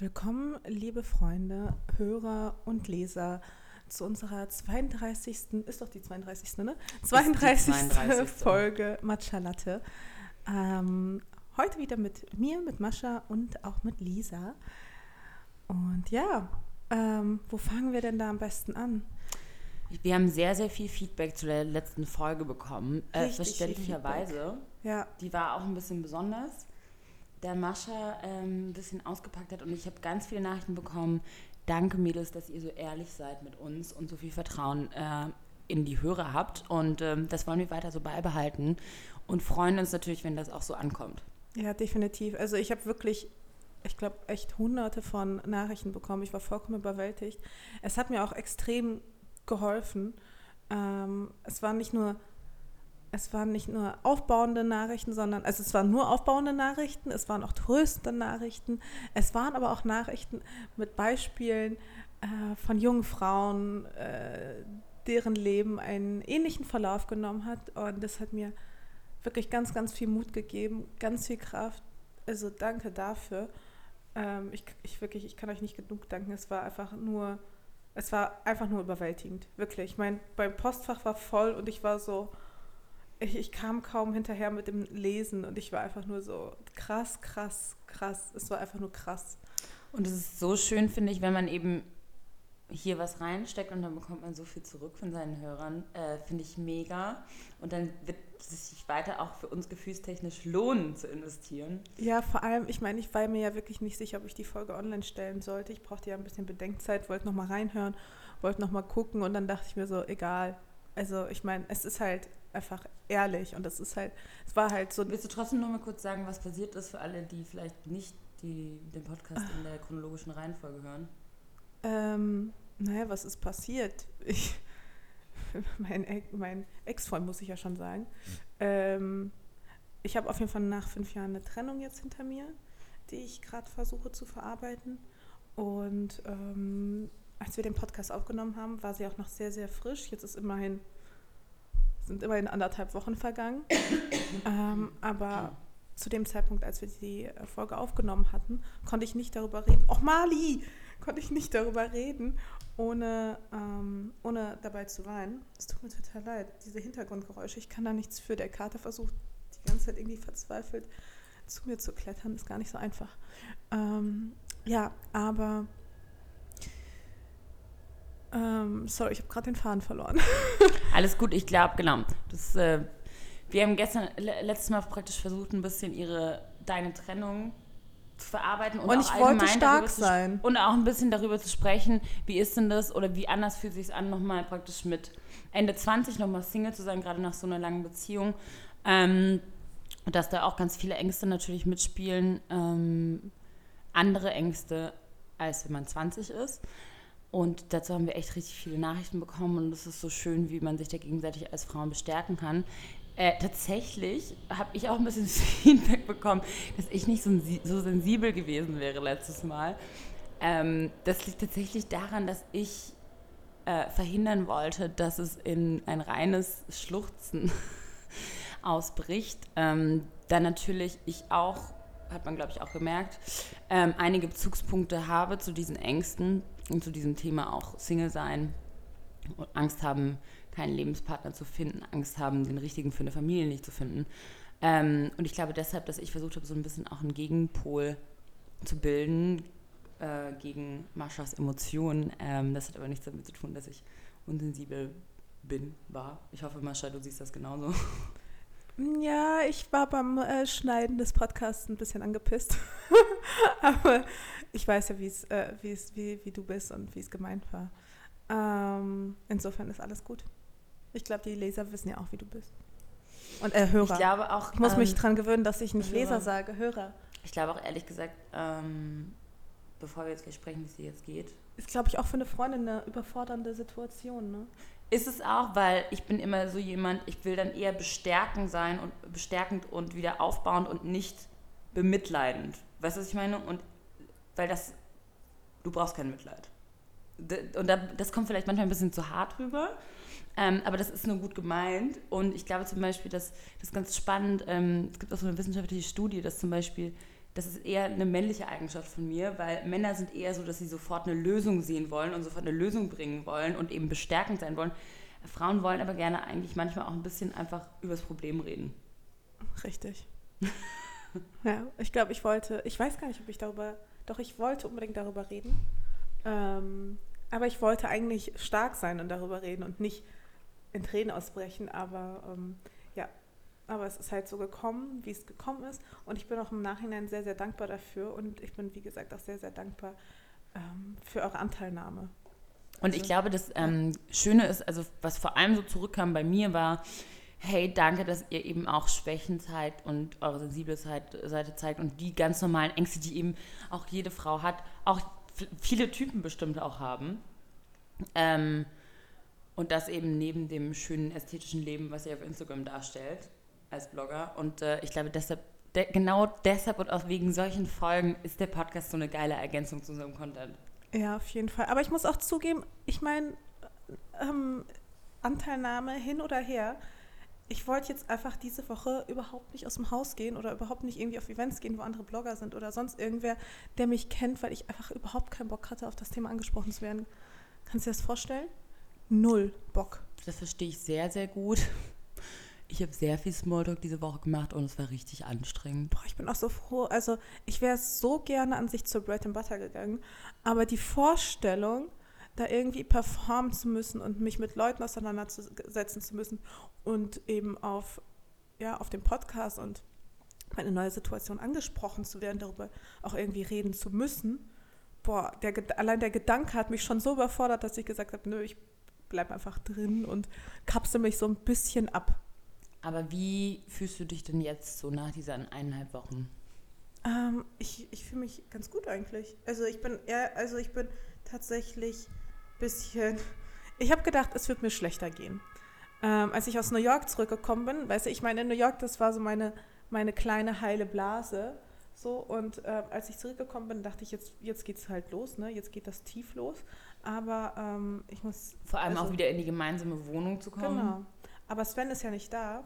Willkommen, liebe Freunde, Hörer und Leser, zu unserer 32. ist doch die 32. ne? 32. 32. Folge Matcha Latte. Ähm, heute wieder mit mir, mit Mascha und auch mit Lisa. Und ja, ähm, wo fangen wir denn da am besten an? Wir haben sehr, sehr viel Feedback zu der letzten Folge bekommen. Äh, verständlicherweise. Ja. Die war auch ein bisschen besonders der Mascha ähm, ein bisschen ausgepackt hat und ich habe ganz viele Nachrichten bekommen. Danke, Mädels, dass ihr so ehrlich seid mit uns und so viel Vertrauen äh, in die Hörer habt. Und ähm, das wollen wir weiter so beibehalten und freuen uns natürlich, wenn das auch so ankommt. Ja, definitiv. Also ich habe wirklich, ich glaube, echt hunderte von Nachrichten bekommen. Ich war vollkommen überwältigt. Es hat mir auch extrem geholfen. Ähm, es war nicht nur es waren nicht nur aufbauende Nachrichten, sondern also es waren nur aufbauende Nachrichten, es waren auch tröstende Nachrichten, es waren aber auch Nachrichten mit Beispielen äh, von jungen Frauen, äh, deren Leben einen ähnlichen Verlauf genommen hat. Und das hat mir wirklich ganz, ganz viel Mut gegeben, ganz viel Kraft. Also danke dafür. Ähm, ich, ich wirklich, ich kann euch nicht genug danken. Es war einfach nur, es war einfach nur überwältigend, wirklich. Ich meine, beim Postfach war voll und ich war so, ich, ich, kam kaum hinterher mit dem Lesen und ich war einfach nur so krass, krass, krass. Es war einfach nur krass. Und es ist so schön, finde ich, wenn man eben hier was reinsteckt und dann bekommt man so viel zurück von seinen Hörern. Äh, finde ich mega. Und dann wird es sich weiter auch für uns gefühlstechnisch lohnen zu investieren. Ja, vor allem, ich meine, ich war mir ja wirklich nicht sicher, ob ich die Folge online stellen sollte. Ich brauchte ja ein bisschen Bedenkzeit, wollte nochmal reinhören, wollte nochmal gucken und dann dachte ich mir so, egal. Also ich meine, es ist halt einfach ehrlich und das ist halt, es war halt so. Willst du trotzdem noch mal kurz sagen, was passiert ist für alle, die vielleicht nicht die, den Podcast in der chronologischen Reihenfolge hören? Ähm, naja, was ist passiert? Ich, mein, mein Ex-Freund, muss ich ja schon sagen. Ähm, ich habe auf jeden Fall nach fünf Jahren eine Trennung jetzt hinter mir, die ich gerade versuche zu verarbeiten. Und ähm, als wir den Podcast aufgenommen haben, war sie auch noch sehr, sehr frisch. Jetzt ist immerhin sind immerhin anderthalb Wochen vergangen. ähm, aber zu dem Zeitpunkt, als wir die äh, Folge aufgenommen hatten, konnte ich nicht darüber reden. Och, Mali! Konnte ich nicht darüber reden, ohne, ähm, ohne dabei zu weinen. Es tut mir total leid, diese Hintergrundgeräusche. Ich kann da nichts für. Der Kater versucht die ganze Zeit irgendwie verzweifelt zu mir zu klettern. Ist gar nicht so einfach. Ähm, ja, aber ähm, sorry, ich habe gerade den Faden verloren. Alles gut, ich glaube, genau. Das, äh, wir haben gestern, letztes Mal praktisch versucht, ein bisschen ihre, deine Trennung zu verarbeiten und, und ich wollte stark sein. und auch ein bisschen darüber zu sprechen, wie ist denn das oder wie anders fühlt sich an, nochmal praktisch mit Ende 20 nochmal Single zu sein, gerade nach so einer langen Beziehung. Ähm, dass da auch ganz viele Ängste natürlich mitspielen, ähm, andere Ängste, als wenn man 20 ist. Und dazu haben wir echt richtig viele Nachrichten bekommen und es ist so schön, wie man sich da gegenseitig als Frauen bestärken kann. Äh, tatsächlich habe ich auch ein bisschen Feedback bekommen, dass ich nicht so, so sensibel gewesen wäre letztes Mal. Ähm, das liegt tatsächlich daran, dass ich äh, verhindern wollte, dass es in ein reines Schluchzen ausbricht. Ähm, dann natürlich ich auch, hat man glaube ich auch gemerkt, ähm, einige Bezugspunkte habe zu diesen Ängsten und zu diesem Thema auch Single sein und Angst haben, keinen Lebenspartner zu finden, Angst haben, den richtigen für eine Familie nicht zu finden. Ähm, und ich glaube deshalb, dass ich versucht habe, so ein bisschen auch einen Gegenpol zu bilden äh, gegen Maschas Emotionen. Ähm, das hat aber nichts damit zu tun, dass ich unsensibel bin, war. Ich hoffe, Mascha, du siehst das genauso. Ja, ich war beim äh, Schneiden des Podcasts ein bisschen angepisst. Aber ich weiß ja, wie's, äh, wie's, wie, wie du bist und wie es gemeint war. Ähm, insofern ist alles gut. Ich glaube, die Leser wissen ja auch, wie du bist. Und äh, Hörer. Ich glaube auch. Ich muss ähm, mich dran gewöhnen, dass ich nicht Hörer. Leser sage, Hörer. Ich glaube auch ehrlich gesagt, ähm, bevor wir jetzt gleich sprechen, wie es dir jetzt geht. Ist, glaube ich, auch für eine Freundin eine überfordernde Situation, ne? Ist es auch, weil ich bin immer so jemand, ich will dann eher bestärkend sein und bestärkend und wieder aufbauend und nicht bemitleidend. Weißt du, was ich meine? Und weil das, du brauchst kein Mitleid. Und das kommt vielleicht manchmal ein bisschen zu hart rüber, ähm, aber das ist nur gut gemeint. Und ich glaube zum Beispiel, dass das ist ganz spannend. Ähm, es gibt auch so eine wissenschaftliche Studie, dass zum Beispiel das ist eher eine männliche Eigenschaft von mir, weil Männer sind eher so, dass sie sofort eine Lösung sehen wollen und sofort eine Lösung bringen wollen und eben bestärkend sein wollen. Frauen wollen aber gerne eigentlich manchmal auch ein bisschen einfach über das Problem reden. Richtig. ja, ich glaube, ich wollte, ich weiß gar nicht, ob ich darüber, doch ich wollte unbedingt darüber reden. Ähm, aber ich wollte eigentlich stark sein und darüber reden und nicht in Tränen ausbrechen. Aber ähm, ja, aber es ist halt so gekommen, wie es gekommen ist. Und ich bin auch im Nachhinein sehr, sehr dankbar dafür. Und ich bin, wie gesagt, auch sehr, sehr dankbar ähm, für eure Anteilnahme. Und ich also, glaube, das ähm, Schöne ist, also was vor allem so zurückkam bei mir, war, hey, danke, dass ihr eben auch Schwächen zeigt und eure sensible Seite zeigt und die ganz normalen Ängste, die eben auch jede Frau hat, auch viele Typen bestimmt auch haben. Ähm, und das eben neben dem schönen ästhetischen Leben, was ihr auf Instagram darstellt als Blogger. Und äh, ich glaube, deshalb, de genau deshalb und auch wegen solchen Folgen ist der Podcast so eine geile Ergänzung zu unserem Content. Ja, auf jeden Fall. Aber ich muss auch zugeben, ich meine, ähm, Anteilnahme hin oder her, ich wollte jetzt einfach diese Woche überhaupt nicht aus dem Haus gehen oder überhaupt nicht irgendwie auf Events gehen, wo andere Blogger sind oder sonst irgendwer, der mich kennt, weil ich einfach überhaupt keinen Bock hatte, auf das Thema angesprochen zu werden. Kannst du dir das vorstellen? Null Bock. Das verstehe ich sehr, sehr gut. Ich habe sehr viel Smalltalk diese Woche gemacht und es war richtig anstrengend. Boah, ich bin auch so froh. Also ich wäre so gerne an sich zur Bread and Butter gegangen, aber die Vorstellung, da irgendwie performen zu müssen und mich mit Leuten auseinandersetzen zu müssen und eben auf, ja, auf dem Podcast und meine neue Situation angesprochen zu werden, darüber auch irgendwie reden zu müssen. Boah, der, allein der Gedanke hat mich schon so überfordert, dass ich gesagt habe, nö, ich bleibe einfach drin und kapsel mich so ein bisschen ab. Aber wie fühlst du dich denn jetzt so nach diesen eineinhalb Wochen? Ähm, ich ich fühle mich ganz gut eigentlich. Also ich bin eher, also ich bin tatsächlich bisschen. Ich habe gedacht, es wird mir schlechter gehen ähm, als ich aus New York zurückgekommen bin, weißt du, ich meine, in New York, das war so meine, meine kleine heile Blase. So, und äh, als ich zurückgekommen bin, dachte ich, jetzt, jetzt geht es halt los, ne? Jetzt geht das tief los. Aber ähm, ich muss. Vor allem also, auch wieder in die gemeinsame Wohnung zu kommen. Genau. Aber Sven ist ja nicht da.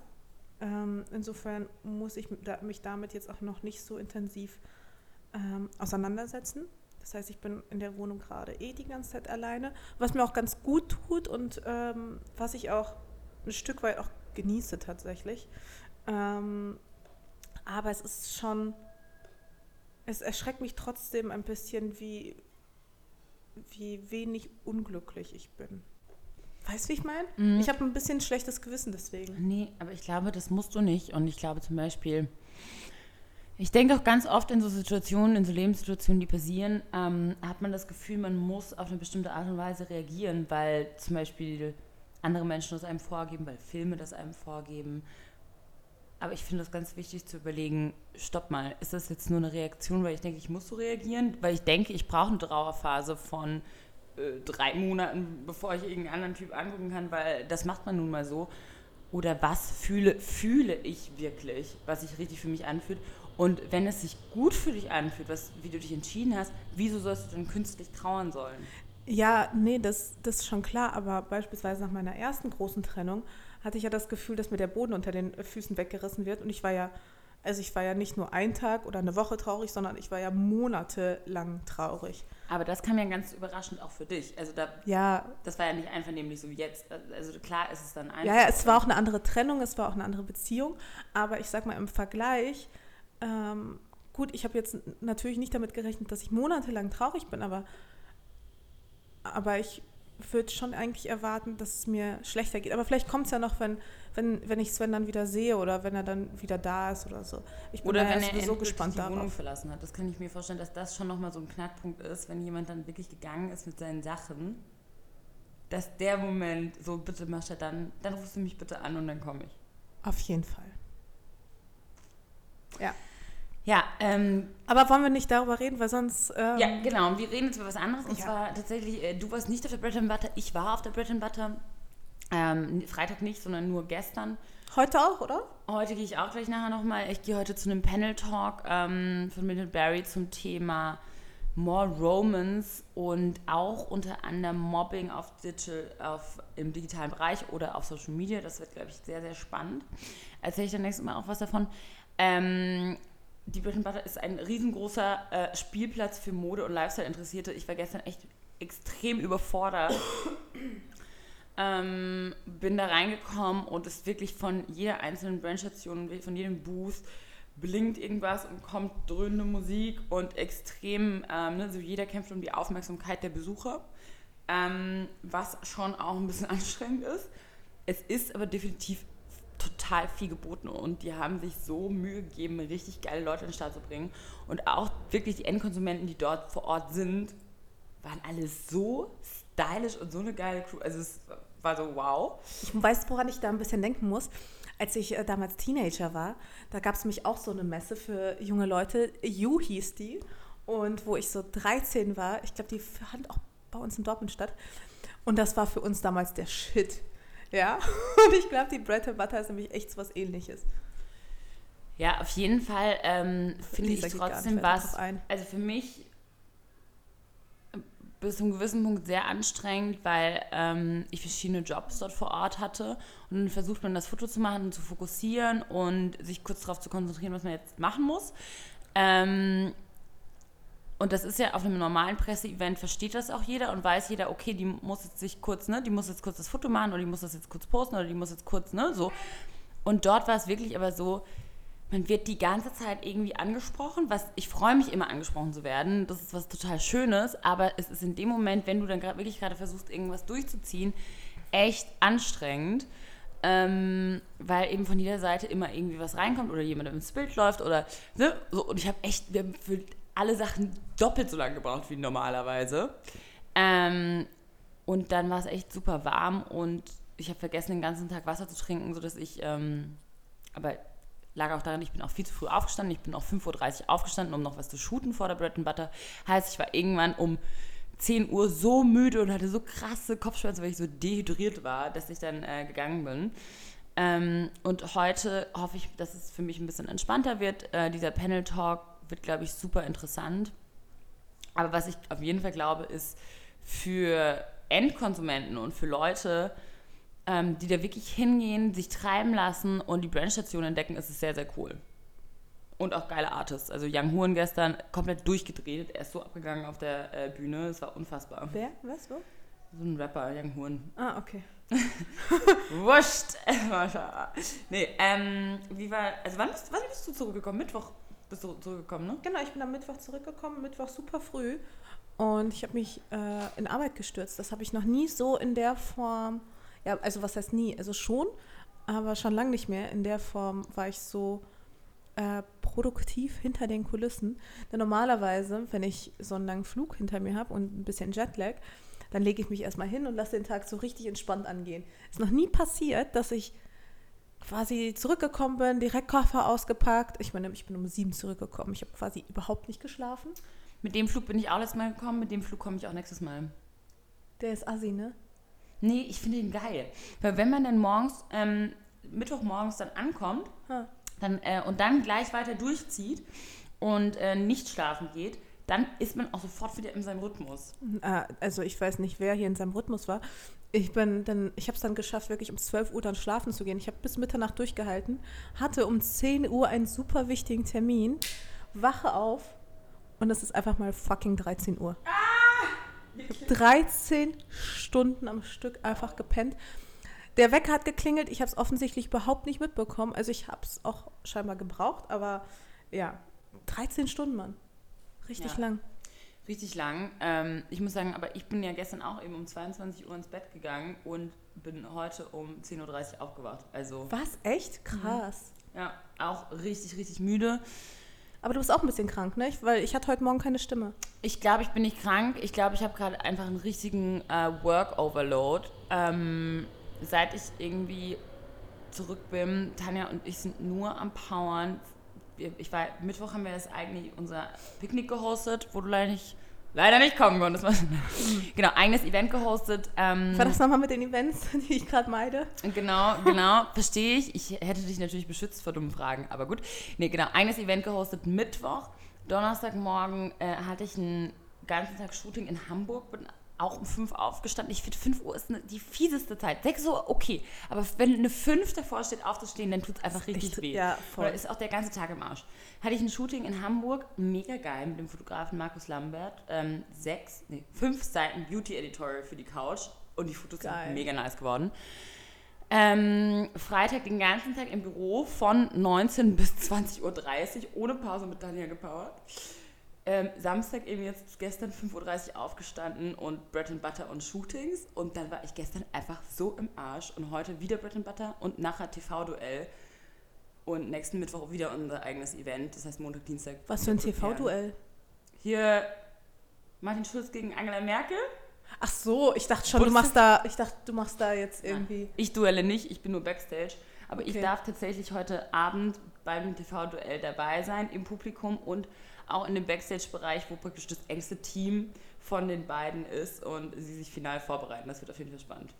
Ähm, insofern muss ich mich damit jetzt auch noch nicht so intensiv ähm, auseinandersetzen. Das heißt, ich bin in der Wohnung gerade eh die ganze Zeit alleine, was mir auch ganz gut tut und ähm, was ich auch ein Stück weit auch genieße tatsächlich. Ähm, aber es ist schon, es erschreckt mich trotzdem ein bisschen, wie, wie wenig unglücklich ich bin. Weißt du, wie ich meine? Mhm. Ich habe ein bisschen schlechtes Gewissen deswegen. Nee, aber ich glaube, das musst du nicht. Und ich glaube zum Beispiel, ich denke auch ganz oft in so Situationen, in so Lebenssituationen, die passieren, ähm, hat man das Gefühl, man muss auf eine bestimmte Art und Weise reagieren, weil zum Beispiel andere Menschen das einem vorgeben, weil Filme das einem vorgeben. Aber ich finde es ganz wichtig zu überlegen, stopp mal, ist das jetzt nur eine Reaktion, weil ich denke, ich muss so reagieren? Weil ich denke, ich brauche eine Trauerphase von äh, drei Monaten, bevor ich irgendeinen anderen Typ angucken kann, weil das macht man nun mal so. Oder was fühle, fühle ich wirklich, was sich richtig für mich anfühlt? Und wenn es sich gut für dich anfühlt, was, wie du dich entschieden hast, wieso sollst du dann künstlich trauern sollen? Ja, nee, das, das ist schon klar, aber beispielsweise nach meiner ersten großen Trennung hatte ich ja das Gefühl, dass mir der Boden unter den Füßen weggerissen wird und ich war ja, also ich war ja nicht nur ein Tag oder eine Woche traurig, sondern ich war ja monatelang traurig. Aber das kam ja ganz überraschend auch für dich. Also da, ja. das war ja nicht einvernehmlich so wie jetzt. Also klar ist es dann einfach. Ja, ja, es war auch eine andere Trennung, es war auch eine andere Beziehung, aber ich sag mal im Vergleich, ähm, gut, ich habe jetzt natürlich nicht damit gerechnet, dass ich monatelang traurig bin, aber aber ich würde schon eigentlich erwarten, dass es mir schlechter geht. Aber vielleicht kommt es ja noch, wenn, wenn, wenn ich Sven dann wieder sehe oder wenn er dann wieder da ist oder so. Ich bin oder wenn er sowieso gespannt die darauf. Wohnung verlassen hat. Das kann ich mir vorstellen, dass das schon nochmal so ein Knackpunkt ist, wenn jemand dann wirklich gegangen ist mit seinen Sachen. Dass der Moment, so bitte mach er dann, dann rufst du mich bitte an und dann komme ich. Auf jeden Fall. Ja. Ja, ähm, aber wollen wir nicht darüber reden, weil sonst. Ähm, ja, genau. Wir reden jetzt über was anderes. Und ja. zwar tatsächlich, äh, du warst nicht auf der Bread and Butter, ich war auf der Bread and Butter. Ähm, Freitag nicht, sondern nur gestern. Heute auch, oder? Heute gehe ich auch gleich nachher nochmal. Ich gehe heute zu einem Panel-Talk ähm, von Minute Barry zum Thema More Romance und auch unter anderem Mobbing auf Digital, auf, im digitalen Bereich oder auf Social Media. Das wird, glaube ich, sehr, sehr spannend. Erzähle ich dann nächstes Mal auch was davon. Ähm, die Butter ist ein riesengroßer äh, Spielplatz für Mode und Lifestyle-Interessierte. Ich war gestern echt extrem überfordert. ähm, bin da reingekommen und ist wirklich von jeder einzelnen Brandstation, von jedem Booth blinkt irgendwas und kommt dröhnende Musik und extrem, ähm, ne, so jeder kämpft um die Aufmerksamkeit der Besucher, ähm, was schon auch ein bisschen anstrengend ist. Es ist aber definitiv total viel geboten und die haben sich so Mühe gegeben, richtig geile Leute in den Start zu bringen. Und auch wirklich die Endkonsumenten, die dort vor Ort sind, waren alle so stylisch und so eine geile Crew. Also es war so wow. Ich weiß, woran ich da ein bisschen denken muss. Als ich äh, damals Teenager war, da gab es nämlich auch so eine Messe für junge Leute. You hieß die. Und wo ich so 13 war, ich glaube, die fand auch bei uns in Dortmund statt. Und das war für uns damals der Shit. Ja, und ich glaube, die Bread and Butter ist nämlich echt so was ähnliches. Ja, auf jeden Fall ähm, finde ich trotzdem was. Also für mich bis zu einem gewissen Punkt sehr anstrengend, weil ähm, ich verschiedene Jobs dort vor Ort hatte. Und dann versucht man das Foto zu machen und zu fokussieren und sich kurz darauf zu konzentrieren, was man jetzt machen muss. Ähm, und das ist ja auf einem normalen Presseevent versteht das auch jeder und weiß jeder, okay, die muss jetzt sich kurz, ne, die muss jetzt kurz das Foto machen oder die muss das jetzt kurz posten oder die muss jetzt kurz, ne, so. Und dort war es wirklich aber so, man wird die ganze Zeit irgendwie angesprochen, was ich freue mich immer angesprochen zu werden. Das ist was total Schönes, aber es ist in dem Moment, wenn du dann grad, wirklich gerade versuchst, irgendwas durchzuziehen, echt anstrengend. Ähm, weil eben von jeder Seite immer irgendwie was reinkommt oder jemand ins Bild läuft oder ne, so. Und ich habe echt, wir haben für alle Sachen doppelt so lange gebraucht wie normalerweise. Ähm, und dann war es echt super warm und ich habe vergessen, den ganzen Tag Wasser zu trinken, sodass ich, ähm, aber lag auch daran, ich bin auch viel zu früh aufgestanden. Ich bin auch 5.30 Uhr aufgestanden, um noch was zu shooten vor der Bread and Butter. Heißt, ich war irgendwann um 10 Uhr so müde und hatte so krasse Kopfschmerzen, weil ich so dehydriert war, dass ich dann äh, gegangen bin. Ähm, und heute hoffe ich, dass es für mich ein bisschen entspannter wird. Äh, dieser Panel-Talk wird, glaube ich, super interessant. Aber was ich auf jeden Fall glaube, ist für Endkonsumenten und für Leute, ähm, die da wirklich hingehen, sich treiben lassen und die Brandstation entdecken, ist es sehr, sehr cool. Und auch geile Artists. Also Young Huren gestern komplett durchgedreht. Er ist so abgegangen auf der äh, Bühne. Es war unfassbar. Wer? Was? Wo? So ein Rapper, Young Huren. Ah, okay. Wurscht. nee, ähm, wie war, also wann bist, wann bist du zurückgekommen? Mittwoch bist du zurückgekommen, ne? Genau, ich bin am Mittwoch zurückgekommen, Mittwoch super früh. Und ich habe mich äh, in Arbeit gestürzt. Das habe ich noch nie so in der Form, ja, also was heißt nie? Also schon, aber schon lange nicht mehr. In der Form war ich so äh, produktiv hinter den Kulissen. Denn normalerweise, wenn ich so einen langen Flug hinter mir habe und ein bisschen Jetlag, dann lege ich mich erstmal hin und lasse den Tag so richtig entspannt angehen. Ist noch nie passiert, dass ich quasi zurückgekommen bin, direkt Koffer ausgepackt. Ich meine, ich bin um sieben zurückgekommen. Ich habe quasi überhaupt nicht geschlafen. Mit dem Flug bin ich auch letztes Mal gekommen, mit dem Flug komme ich auch nächstes Mal. Der ist assi, ne? Nee, ich finde ihn geil. Weil wenn man dann morgens, ähm, Mittwochmorgens dann ankommt dann, äh, und dann gleich weiter durchzieht und äh, nicht schlafen geht, dann ist man auch sofort wieder in seinem Rhythmus. Ah, also ich weiß nicht, wer hier in seinem Rhythmus war. Ich bin dann, ich habe es dann geschafft, wirklich um 12 Uhr dann schlafen zu gehen. Ich habe bis Mitternacht durchgehalten, hatte um 10 Uhr einen super wichtigen Termin, wache auf und es ist einfach mal fucking 13 Uhr. Ah! 13 Stunden am Stück einfach gepennt. Der Wecker hat geklingelt, ich habe es offensichtlich überhaupt nicht mitbekommen. Also ich habe es auch scheinbar gebraucht, aber ja, 13 Stunden, Mann. Richtig ja. lang. Richtig lang. Ähm, ich muss sagen, aber ich bin ja gestern auch eben um 22 Uhr ins Bett gegangen und bin heute um 10.30 Uhr aufgewacht. Also, Was? Echt? Krass. Ja, auch richtig, richtig müde. Aber du bist auch ein bisschen krank, ne? Weil ich hatte heute Morgen keine Stimme. Ich glaube, ich bin nicht krank. Ich glaube, ich habe gerade einfach einen richtigen äh, Work-Overload. Ähm, seit ich irgendwie zurück bin, Tanja und ich sind nur am Powern ich war, Mittwoch haben wir das eigentlich unser Picknick gehostet, wo du leider nicht, leider nicht kommen konntest. genau, eigenes Event gehostet. Ähm, war das nochmal mit den Events, die ich gerade meide? Genau, genau, verstehe ich. Ich hätte dich natürlich beschützt vor dummen Fragen, aber gut. Nee, genau, eigenes Event gehostet Mittwoch. Donnerstagmorgen äh, hatte ich einen ganzen Tag Shooting in Hamburg, bin auch um 5 aufgestanden. Ich finde, 5 Uhr ist eine, die fieseste Zeit. 6 Uhr, okay. Aber wenn eine 5 davor steht, aufzustehen, dann tut es einfach richtig Echt? weh. Ja, voll. Oder ist auch der ganze Tag im Arsch. Hatte ich ein Shooting in Hamburg, mega geil, mit dem Fotografen Markus Lambert. Ähm, sechs, nee, fünf Seiten Beauty Editorial für die Couch. Und die Fotos Geil. sind mega nice geworden. Ähm, Freitag den ganzen Tag im Büro von 19 bis 20.30 Uhr ohne Pause mit Daniel gepowert. Ähm, Samstag eben jetzt gestern 5.30 Uhr aufgestanden und Bread and Butter und Shootings. Und dann war ich gestern einfach so im Arsch. Und heute wieder Bread and Butter und nachher TV-Duell. Und nächsten Mittwoch wieder unser eigenes Event. Das heißt Montag, Dienstag. Was für ein. TV-Duell? Hier Martin Schulz gegen Angela Merkel. Ach so, ich dachte schon, du machst da, ich dachte, du machst da jetzt irgendwie. Ich duelle nicht, ich bin nur Backstage. Aber ich Okay. darf tatsächlich heute Abend beim TV-Duell dabei sein, im Publikum und auch in dem Backstage-Bereich, wo praktisch das engste Team von den beiden ist und sie sich final vorbereiten. Das wird auf jeden Fall spannend.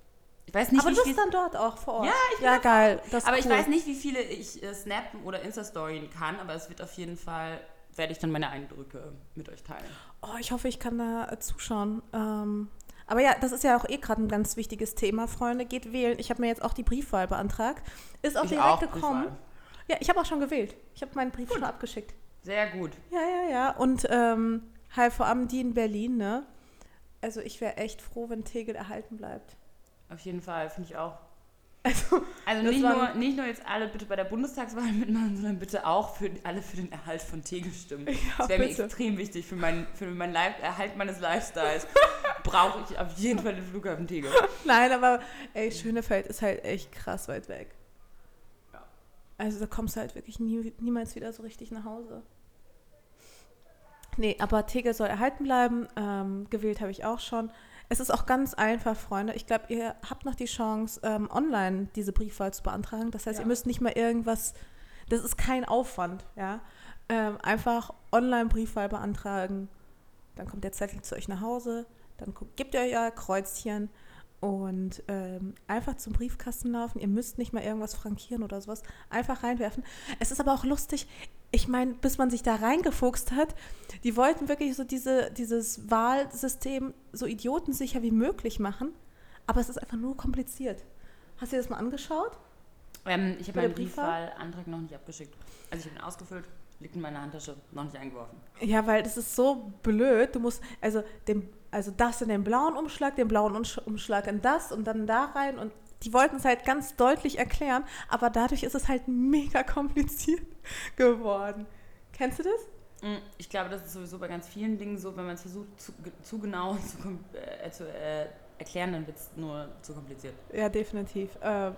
Ich weiß nicht, Aber wie du bist dann dort auch vor Ort. Ja, ich Ja, geil. Aber ich cool. weiß nicht, wie viele ich äh, snappen oder Insta-Storyen kann, aber es wird auf jeden Fall, werde ich dann meine Eindrücke mit euch teilen. Oh, ich hoffe, ich kann da äh, zuschauen. Ähm, aber ja, das ist ja auch eh gerade ein ganz wichtiges Thema, Freunde. Geht wählen. Ich habe mir jetzt auch die Briefwahl beantragt. Ist auch Ich direkt auch, gekommen. Briefwahl. Ja, ich habe auch schon gewählt. Ich habe meinen Brief schon abgeschickt. Sehr gut. Ja, ja, ja. Und ähm, halt vor allem die in Berlin, ne? Also ich wäre echt froh, wenn Tegel erhalten bleibt. Auf jeden Fall, finde ich auch. Also, Also nicht nur, nicht nur jetzt alle bitte bei der Bundestagswahl mitmachen, sondern bitte auch für alle für den Erhalt von Tegel stimmen. das wäre mir extrem wichtig für meinen für mein Erhalt meines Lifestyles. Brauche ich auf jeden Fall den Flughafen Tegel. nein, aber ey, Schönefeld ist halt echt krass weit weg. Also da kommst du halt wirklich nie, niemals wieder so richtig nach Hause. Nee, aber Tegel soll erhalten bleiben. Ähm, gewählt habe ich auch schon. Es ist auch ganz einfach, Freunde. Ich glaube, ihr habt noch die Chance, ähm, online diese Briefwahl zu beantragen. Das heißt, Ja. ihr müsst nicht mal irgendwas, das ist kein Aufwand, ja. Ähm, einfach online Briefwahl beantragen. Dann kommt der Zettel zu euch nach Hause. Dann gebt ihr euer Kreuzchen und ähm, einfach zum Briefkasten laufen. Ihr müsst nicht mal irgendwas frankieren oder sowas. Einfach reinwerfen. Es ist aber auch lustig. Ich meine, bis man sich da reingefuchst hat, die wollten wirklich so diese, dieses Wahlsystem so idiotensicher wie möglich machen. Aber es ist einfach nur kompliziert. Hast du dir das mal angeschaut? Ähm, ich habe meinen Briefwahl? Briefwahlantrag noch nicht abgeschickt. Also ich habe ihn ausgefüllt, liegt in meiner Handtasche, noch nicht eingeworfen. Ja, weil das ist so blöd. Du musst also den, also das in den blauen Umschlag, den blauen Umsch- Umschlag in das und dann da rein und die wollten es halt ganz deutlich erklären, aber dadurch ist es halt mega kompliziert geworden. Kennst du das? Mm, Ich glaube, das ist sowieso bei ganz vielen Dingen so, wenn man es versucht, zu, zu genau zu, äh, zu äh, erklären, dann wird es nur zu kompliziert. Ja, definitiv. Ähm,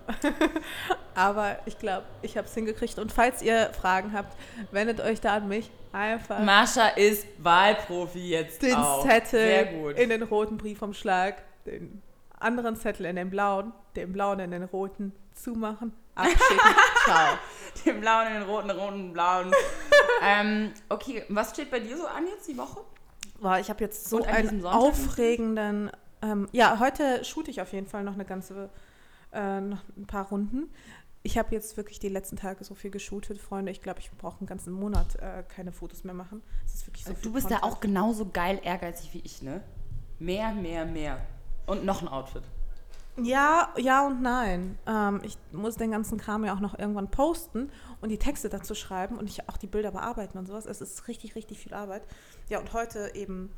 aber ich glaube, ich habe es hingekriegt. Und falls ihr Fragen habt, wendet euch da an mich. Einfach Mascha ist Wahlprofi jetzt den auch. Zettel Sehr gut. in den roten Briefumschlag, den anderen Zettel in den blauen, den blauen in den roten zumachen, abschicken. Ciao. Den blauen, den roten, den roten, blauen. ähm, okay, was steht bei dir so an jetzt die Woche? Boah, ich habe jetzt so einen aufregenden. Ähm, ja, heute shoote ich auf jeden Fall noch eine ganze, äh, noch ein paar Runden. Ich habe jetzt wirklich die letzten Tage so viel geshootet, Freunde. Ich glaube, ich brauche einen ganzen Monat äh, keine Fotos mehr machen. Das ist wirklich so viel du bist Content. auch genauso geil ehrgeizig wie ich, ne? Mehr, mehr, mehr. Und noch ein Outfit. Ja, ja und nein. Ähm, ich muss den ganzen Kram ja auch noch irgendwann posten und die Texte dazu schreiben und ich auch die Bilder bearbeiten und sowas. Es ist richtig, richtig viel Arbeit. Ja, und heute eben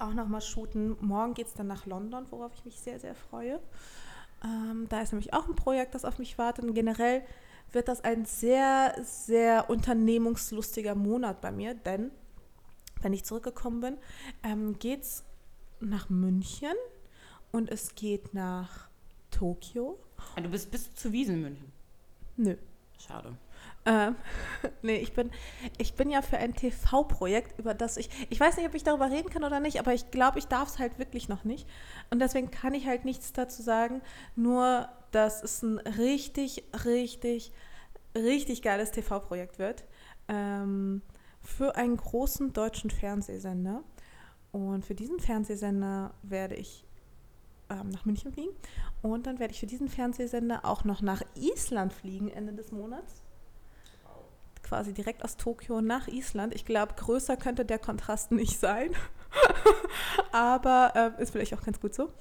auch nochmal shooten. Morgen geht es dann nach London, worauf ich mich sehr, sehr freue. Ähm, da ist nämlich auch ein Projekt, das auf mich wartet. Und generell wird das ein sehr, sehr unternehmungslustiger Monat bei mir, denn wenn ich zurückgekommen bin, ähm, geht es nach München und es geht nach Tokio. Ah, Du bist bis zu Wiesen in München. Nö. Schade. Ähm, nee, ich bin, ich bin ja für ein TV-Projekt, über das ich, ich weiß nicht, ob ich darüber reden kann oder nicht, aber ich glaube, ich darf es halt wirklich noch nicht. Und deswegen kann ich halt nichts dazu sagen, nur, dass es ein richtig, richtig, richtig geiles TV-Projekt wird. Ähm, für einen großen deutschen Fernsehsender. Und für diesen Fernsehsender werde ich ähm, nach München fliegen. Und dann werde ich für diesen Fernsehsender auch noch nach Island fliegen Ende des Monats. Quasi direkt aus Tokio nach Island. Ich glaube, größer könnte der Kontrast nicht sein. aber äh, ist vielleicht auch ganz gut so.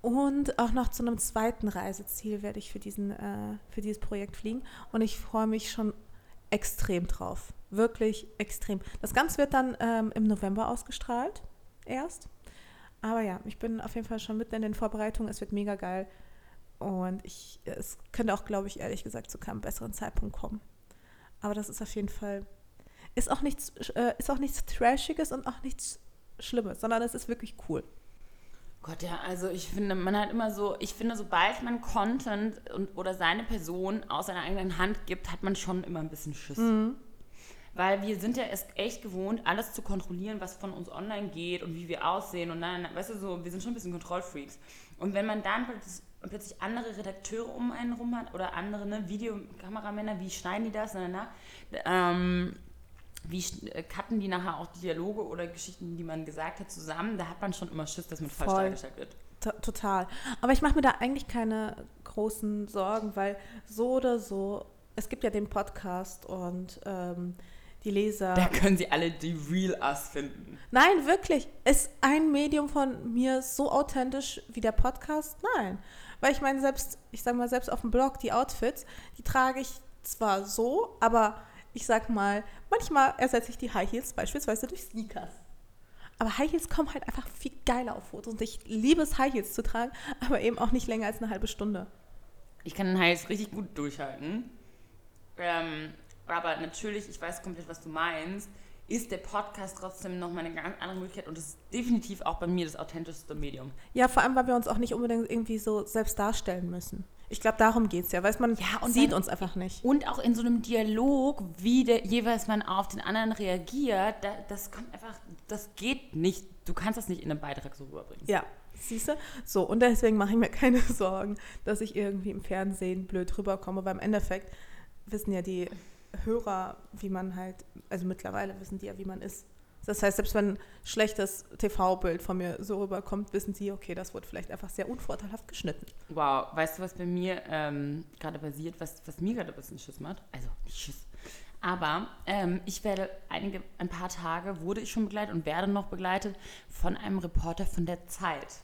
Und auch noch zu einem zweiten Reiseziel werde ich für, diesen, äh, für dieses Projekt fliegen. Und ich freue mich schon extrem drauf. Wirklich extrem. Das Ganze wird dann ähm, im November ausgestrahlt. Erst. Aber ja, ich bin auf jeden Fall schon mitten in den Vorbereitungen. Es wird mega geil. Und ich, es könnte auch, glaube ich, ehrlich gesagt zu keinem besseren Zeitpunkt kommen. Aber das ist auf jeden Fall, ist auch nichts, äh, ist auch nichts Trashiges und auch nichts Schlimmes, sondern es ist wirklich cool. Gott, ja, also ich finde, man hat immer so, ich finde, sobald man Content und, oder seine Person aus seiner eigenen Hand gibt, hat man schon immer ein bisschen Schiss. Mhm. Weil wir sind ja erst echt gewohnt, alles zu kontrollieren, was von uns online geht und wie wir aussehen und dann, weißt du, so, wir sind schon ein bisschen Kontrollfreaks. Und wenn man dann plötzlich andere Redakteure um einen rum hat oder andere ne, Videokameramänner, wie schneiden die das? Na, na, ähm, wie äh, cutten die nachher auch Dialoge oder Geschichten, die man gesagt hat, zusammen? Da hat man schon immer Schiss, dass man falsch dargestellt wird. Total. Aber ich mache mir da eigentlich keine großen Sorgen, weil so oder so, es gibt ja den Podcast und ähm, die Leser. Da können sie alle die Real Us finden. Nein, wirklich. Ist ein Medium von mir so authentisch wie der Podcast? Nein. Weil ich meine, selbst, ich sage mal, selbst auf dem Blog, die Outfits, die trage ich zwar so, aber ich sag mal, manchmal ersetze ich die High Heels beispielsweise durch Sneakers. Aber High Heels kommen halt einfach viel geiler auf Fotos. Und ich liebe es, High Heels zu tragen, aber eben auch nicht länger als eine halbe Stunde. Ich kann den High Heels richtig gut durchhalten. Ähm, aber natürlich, ich weiß komplett, was du meinst ist der Podcast trotzdem nochmal eine ganz andere Möglichkeit und das ist definitiv auch bei mir das authentischste Medium. Ja, vor allem, weil wir uns auch nicht unbedingt irgendwie so selbst darstellen müssen. Ich glaube, darum geht es ja, weil man ja, sieht dann, uns einfach nicht. Und auch in so einem Dialog, wie der, jeweils man auf den anderen reagiert, da, das kommt einfach, das geht nicht. Du kannst das nicht in einem Beitrag so rüberbringen. Ja, siehst du? So, und deswegen mache ich mir keine Sorgen, dass ich irgendwie im Fernsehen blöd rüberkomme, weil im Endeffekt wissen ja die Hörer, wie man halt, also mittlerweile wissen die ja, wie man ist. Das heißt, selbst wenn ein schlechtes TV-Bild von mir so rüberkommt, wissen sie, okay, das wurde vielleicht einfach sehr unvorteilhaft geschnitten. Wow, weißt du, was bei mir ähm, gerade passiert, was, was mir gerade ein bisschen Schiss macht? Also, nicht Schiss. Aber ähm, ich werde einige, ein paar Tage wurde ich schon begleitet und werde noch begleitet von einem Reporter von der Zeit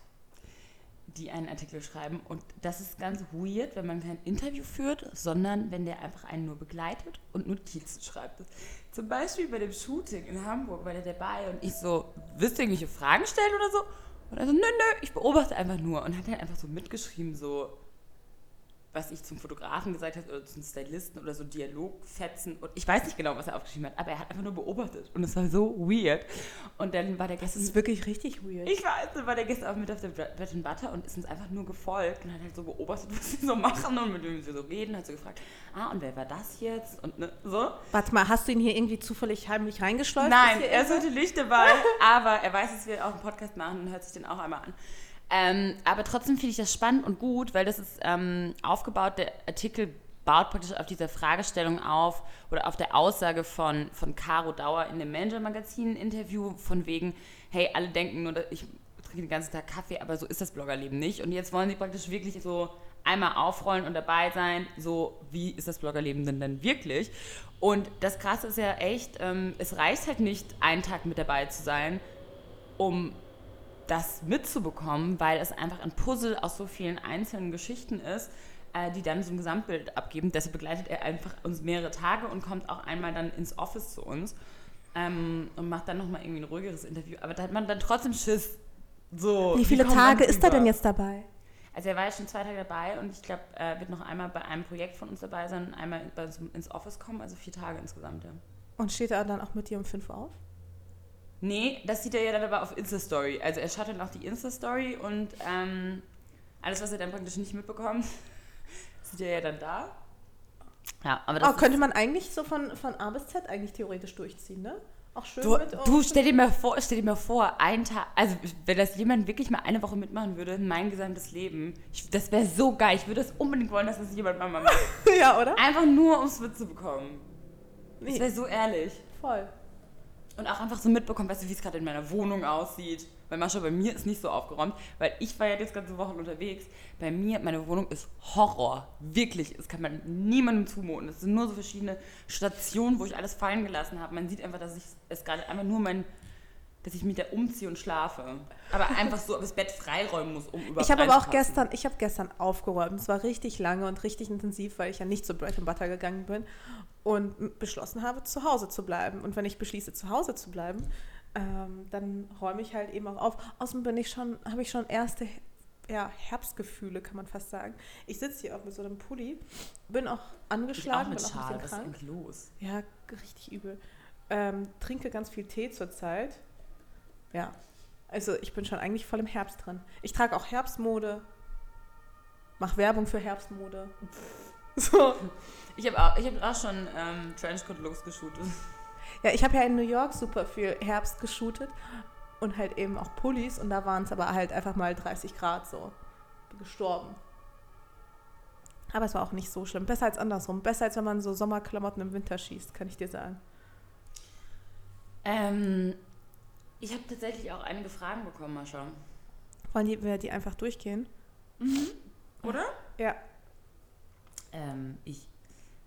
die einen Artikel schreiben. Und das ist ganz weird, wenn man kein Interview führt, sondern wenn der einfach einen nur begleitet und Notizen schreibt. Zum Beispiel bei dem Shooting in Hamburg war der dabei und ich so, willst du irgendwelche Fragen stellen oder so? Und er so, nö, nö, ich beobachte einfach nur. Und hat dann einfach so mitgeschrieben, so, was ich zum Fotografen gesagt habe oder zum Stylisten oder so Dialogfetzen. Und ich weiß nicht genau, was er aufgeschrieben hat, aber er hat einfach nur beobachtet. Und es war so weird. Und dann war der gestern. Das ist wirklich richtig weird. Ich weiß, dann war der gestern auch mit auf der Bread and Butter und ist uns einfach nur gefolgt und hat halt so beobachtet, was sie so machen und mit wem sie so reden. Hat so gefragt, ah, und wer war das jetzt? Und ne, so. Warte mal, hast du ihn hier irgendwie zufällig heimlich reingeschleust? Nein, er ist heute nicht dabei, aber er weiß, dass wir auch einen Podcast machen und hört sich den auch einmal an. Ähm, aber trotzdem finde ich das spannend und gut, weil das ist ähm, aufgebaut, der Artikel baut praktisch auf dieser Fragestellung auf oder auf der Aussage von, von Caro Dauer in dem Manager-Magazin-Interview von wegen, hey, alle denken nur, ich trinke den ganzen Tag Kaffee, aber so ist das Bloggerleben nicht. Und jetzt wollen sie praktisch wirklich so einmal aufrollen und dabei sein, so wie ist das Bloggerleben denn dann wirklich? Und das Krasse ist ja echt, ähm, es reicht halt nicht, einen Tag mit dabei zu sein, um das mitzubekommen, weil es einfach ein Puzzle aus so vielen einzelnen Geschichten ist, äh, die dann so ein Gesamtbild abgeben. Deshalb begleitet er einfach uns mehrere Tage und kommt auch einmal dann ins Office zu uns ähm, und macht dann nochmal irgendwie ein ruhigeres Interview. Aber da hat man dann trotzdem Schiss. So, wie viele wie Tage ist er denn jetzt dabei? Also er war ja schon zwei Tage dabei und ich glaube, er wird noch einmal bei einem Projekt von uns dabei sein und einmal ins Office kommen, also vier Tage insgesamt, ja. Und steht er dann auch mit dir um fünf Uhr auf? Nee, das sieht er ja dann aber auf Insta-Story. Also er schaut dann auch die Insta-Story und ähm, alles, was er dann praktisch nicht mitbekommt, sieht er ja dann da. Ja, aber das oh, könnte man eigentlich so von, von A bis Z eigentlich theoretisch durchziehen, ne? Auch schön du, mit du stell dir mal vor, stell dir mal vor, ein Tag, also wenn das jemand wirklich mal eine Woche mitmachen würde, mein gesamtes Leben, ich, das wäre so geil. Ich würde das unbedingt wollen, dass das jemand mal macht. ja, oder? Einfach nur, um es mitzubekommen. Nee. Das wäre so ehrlich. Voll. Und auch einfach so mitbekommen, weißt du, wie es gerade in meiner Wohnung aussieht. Weil Mascha, bei mir ist nicht so aufgeräumt, weil ich war ja jetzt ganze Wochen unterwegs. Bei mir, meine Wohnung ist Horror. Wirklich. Das kann man niemandem zumuten. Es sind nur so verschiedene Stationen, wo ich alles fallen gelassen habe. Man sieht einfach, dass ich es gerade einfach nur mein dass ich mich da umziehe und schlafe. Aber einfach so das Bett freiräumen muss, um überhaupt Ich habe aber auch gestern, ich habe gestern aufgeräumt. Es war richtig lange und richtig intensiv, weil ich ja nicht zu Bread and Butter gegangen bin und beschlossen habe, zu Hause zu bleiben. Und wenn ich beschließe, zu Hause zu bleiben, ähm, dann räume ich halt eben auch auf. Außerdem bin ich schon, habe ich schon erste ja, Herbstgefühle, kann man fast sagen. Ich sitze hier auch mit so einem Pulli, bin auch Ich auch angeschlagen, mit bin auch ein bisschen was ist krank. los? Ja, richtig übel. Ähm, trinke ganz viel Tee zurzeit. Ja, also ich bin schon eigentlich voll im Herbst drin. Ich trage auch Herbstmode, mache Werbung für Herbstmode. So. Ich habe auch, ich hab auch schon ähm, Trenchcoat-Looks geshootet. Ja, ich habe ja in New York super viel Herbst geshootet und halt eben auch Pullis und da waren es aber halt einfach mal 30 Grad so. Bin gestorben. Aber es war auch nicht so schlimm. Besser als andersrum. Besser als wenn man so Sommerklamotten im Winter schießt, kann ich dir sagen. Ähm, ich habe tatsächlich auch einige Fragen bekommen, Mascha. Wollen die, wir die einfach durchgehen? Oder? Ja. Ähm, ich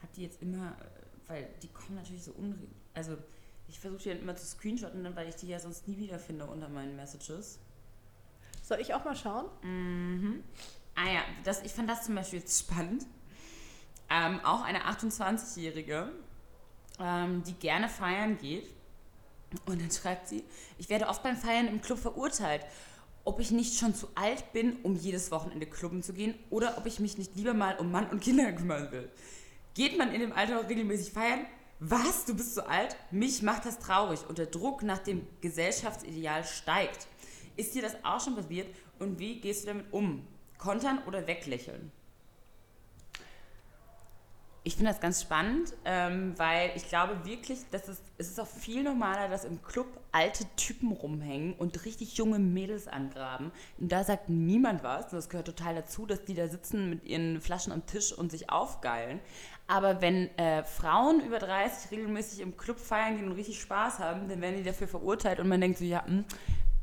habe die jetzt immer, äh, weil die kommen natürlich so unre... Also ich versuche die dann immer zu screenshotten, dann, weil ich die ja sonst nie wiederfinde unter meinen Messages. Soll ich auch mal schauen? Mhm. Ah ja, das, ich fand das zum Beispiel jetzt spannend. Ähm, auch eine 28-Jährige, ähm, die gerne feiern geht. Und dann schreibt sie, ich werde oft beim Feiern im Club verurteilt, ob ich nicht schon zu alt bin, um jedes Wochenende klubben zu gehen oder ob ich mich nicht lieber mal um Mann und Kinder kümmern will. Geht man in dem Alter auch regelmäßig feiern? Was? Du bist so alt? Mich macht das traurig und der Druck nach dem Gesellschaftsideal steigt. Ist dir das auch schon passiert und wie gehst du damit um? Kontern oder weglächeln? Ich finde das ganz spannend, ähm, weil ich glaube wirklich, dass es, es ist auch viel normaler, dass im Club alte Typen rumhängen und richtig junge Mädels angraben. Und da sagt niemand was. Und das gehört total dazu, dass die da sitzen mit ihren Flaschen am Tisch und sich aufgeilen. Aber wenn äh, Frauen über 30 regelmäßig im Club feiern gehen und richtig Spaß haben, dann werden die dafür verurteilt und man denkt so, ja, hm,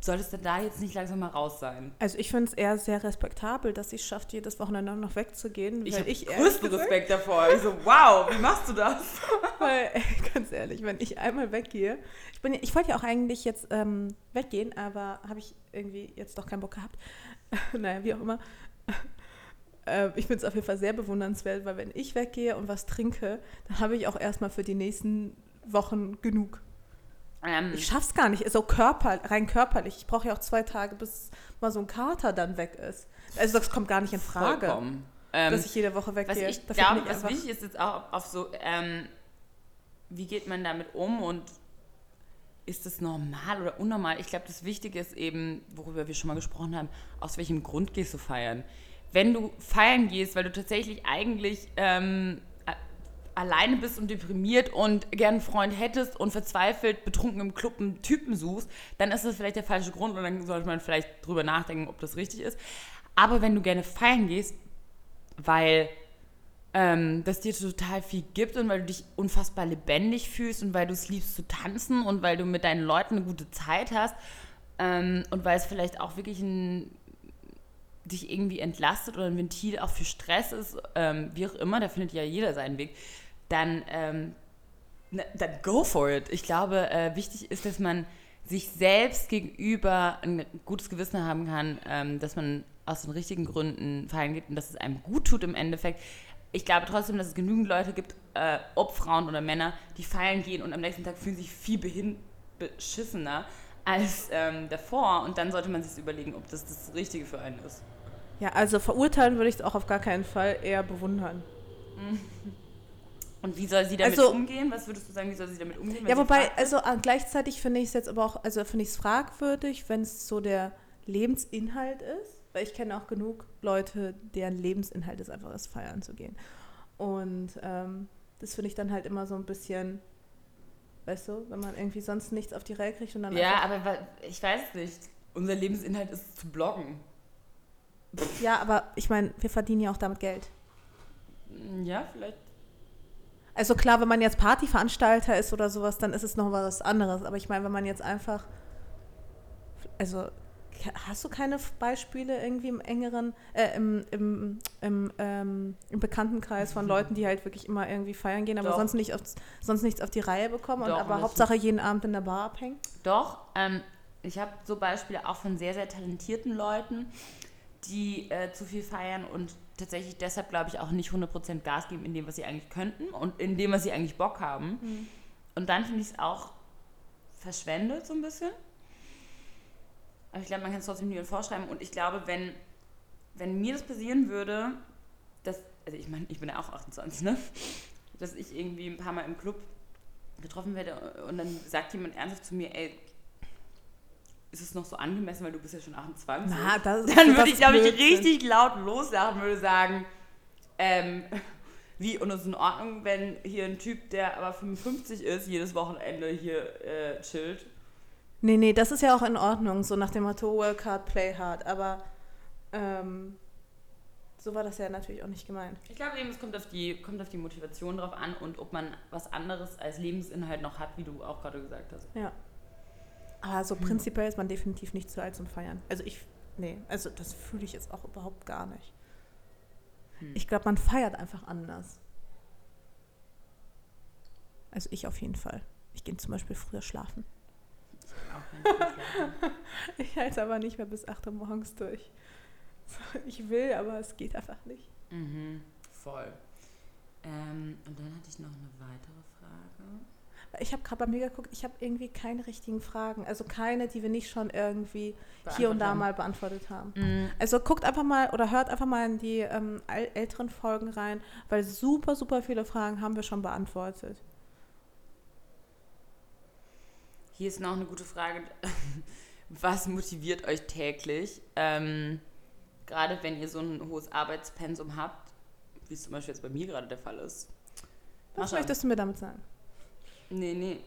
solltest du da jetzt nicht langsam mal raus sein? Also ich finde es eher sehr respektabel, dass sie es schafft, jedes Wochenende noch wegzugehen. Ich habe größten Respekt davor. Ich so, wow, wie machst du das? Weil, ganz ehrlich, wenn ich einmal weggehe, ich, bin ich wollte ja auch eigentlich jetzt ähm, weggehen, aber habe ich irgendwie jetzt doch keinen Bock gehabt. naja, wie auch immer. Äh, ich finde es auf jeden Fall sehr bewundernswert, weil wenn ich weggehe und was trinke, dann habe ich auch erstmal für die nächsten Wochen genug. Ähm, Ich schaff's gar nicht, so körper, rein körperlich. Ich brauche ja auch zwei Tage, bis mal so ein Kater dann weg ist. Also das kommt gar nicht in Frage, vollkommen. Ähm, dass ich jede Woche was weggehe. ich Dafür glaube, was wichtig ist jetzt auch auf so, ähm, wie geht man damit um und ist es normal oder unnormal? Ich glaube, das Wichtige ist eben, worüber wir schon mal gesprochen haben, aus welchem Grund gehst du feiern? Wenn du feiern gehst, weil du tatsächlich eigentlich ähm, alleine bist und deprimiert und gern einen Freund hättest und verzweifelt betrunken im Club einen Typen suchst, dann ist das vielleicht der falsche Grund und dann sollte man vielleicht drüber nachdenken, ob das richtig ist. Aber wenn du gerne feiern gehst, weil ähm, das dir total viel gibt und weil du dich unfassbar lebendig fühlst und weil du es liebst zu tanzen und weil du mit deinen Leuten eine gute Zeit hast ähm, und weil es vielleicht auch wirklich ein dich irgendwie entlastet oder ein Ventil auch für Stress ist, ähm, wie auch immer, da findet ja jeder seinen Weg, dann, ähm, na, dann go for it. Ich glaube, äh, wichtig ist, dass man sich selbst gegenüber ein gutes Gewissen haben kann, ähm, dass man aus den richtigen Gründen feiern geht und dass es einem gut tut im Endeffekt. Ich glaube trotzdem, dass es genügend Leute gibt, äh, ob Frauen oder Männer, die feiern gehen und am nächsten Tag fühlen sich viel beschissener als ähm, davor. Und dann sollte man sich überlegen, ob das das Richtige für einen ist. Ja, also verurteilen würde ich es auch auf gar keinen Fall, eher bewundern. Und wie soll sie damit Also- umgehen? Was würdest du sagen, wie soll sie damit umgehen? Ja, wobei, also äh, gleichzeitig finde ich es jetzt aber auch, also finde ich es fragwürdig, wenn es so der Lebensinhalt ist, weil ich kenne auch genug Leute, deren Lebensinhalt ist, einfach das Feiern zu gehen. Und ähm, das finde ich dann halt immer so ein bisschen, weißt du, wenn man irgendwie sonst nichts auf die Reihe kriegt und dann Ja, aber ich weiß es nicht. Unser Lebensinhalt ist zu bloggen. ja, aber ich meine, wir verdienen ja auch damit Geld. Ja, vielleicht. Also klar, wenn man jetzt Partyveranstalter ist oder sowas, dann ist es noch was anderes. Aber ich meine, wenn man jetzt einfach, also hast du keine Beispiele irgendwie im engeren, äh, im, im, im, ähm, im Bekanntenkreis von Leuten, die halt wirklich immer irgendwie feiern gehen, aber Doch. sonst, nicht auf, sonst nichts auf die Reihe bekommen und Doch, aber und das Hauptsache jeden Abend in der Bar abhängen? Doch, ähm, ich habe so Beispiele auch von sehr, sehr talentierten Leuten, die äh, zu viel feiern und tatsächlich deshalb, glaube ich, auch nicht 100% Gas geben in dem, was sie eigentlich könnten und in dem, was sie eigentlich Bock haben. Mhm. Und dann finde ich es auch verschwendet so ein bisschen. Aber ich glaube, man kann es trotzdem niemand vorschreiben. Und ich glaube, wenn, wenn mir das passieren würde, dass, also ich meine, ich bin ja auch 28, ne? Dass ich irgendwie ein paar Mal im Club getroffen werde und dann sagt jemand ernsthaft zu mir, ey, ist es noch so angemessen, weil du bist ja schon 28. Na, das, dann würde ich, glaube ich, richtig laut loslachen, würde sagen, ähm, wie, und es ist in Ordnung, wenn hier ein Typ, der aber 55 ist, jedes Wochenende hier äh, chillt. Nee, nee, das ist ja auch in Ordnung, so nach dem Motto Work hard, play hard, aber ähm, so war das ja natürlich auch nicht gemeint. Ich glaube eben, es kommt auf, die, kommt auf die Motivation drauf an und ob man was anderes als Lebensinhalt noch hat, wie du auch gerade gesagt hast. Ja. Aber so prinzipiell ist man definitiv nicht zu alt zum Feiern. Also ich, nee, also das fühle ich jetzt auch überhaupt gar nicht. Hm. Ich glaube, man feiert einfach anders. Also ich auf jeden Fall. Ich gehe zum Beispiel früher schlafen. Ich halte aber nicht mehr bis 8 Uhr morgens durch. Ich will, aber es geht einfach nicht. Mhm, voll. Ähm, und dann hatte ich noch eine weitere Frage. Ich habe gerade bei mir geguckt, ich habe irgendwie keine richtigen Fragen. Also keine, die wir nicht schon irgendwie hier und da mal beantwortet haben. Mhm. Also guckt einfach mal oder hört einfach mal in die ähm, älteren Folgen rein, weil super, super viele Fragen haben wir schon beantwortet. Hier ist noch eine gute Frage. Was motiviert euch täglich? Ähm, gerade wenn ihr so ein hohes Arbeitspensum habt, wie es zum Beispiel jetzt bei mir gerade der Fall ist. Was möchtest du mir damit sagen? Nee, nee,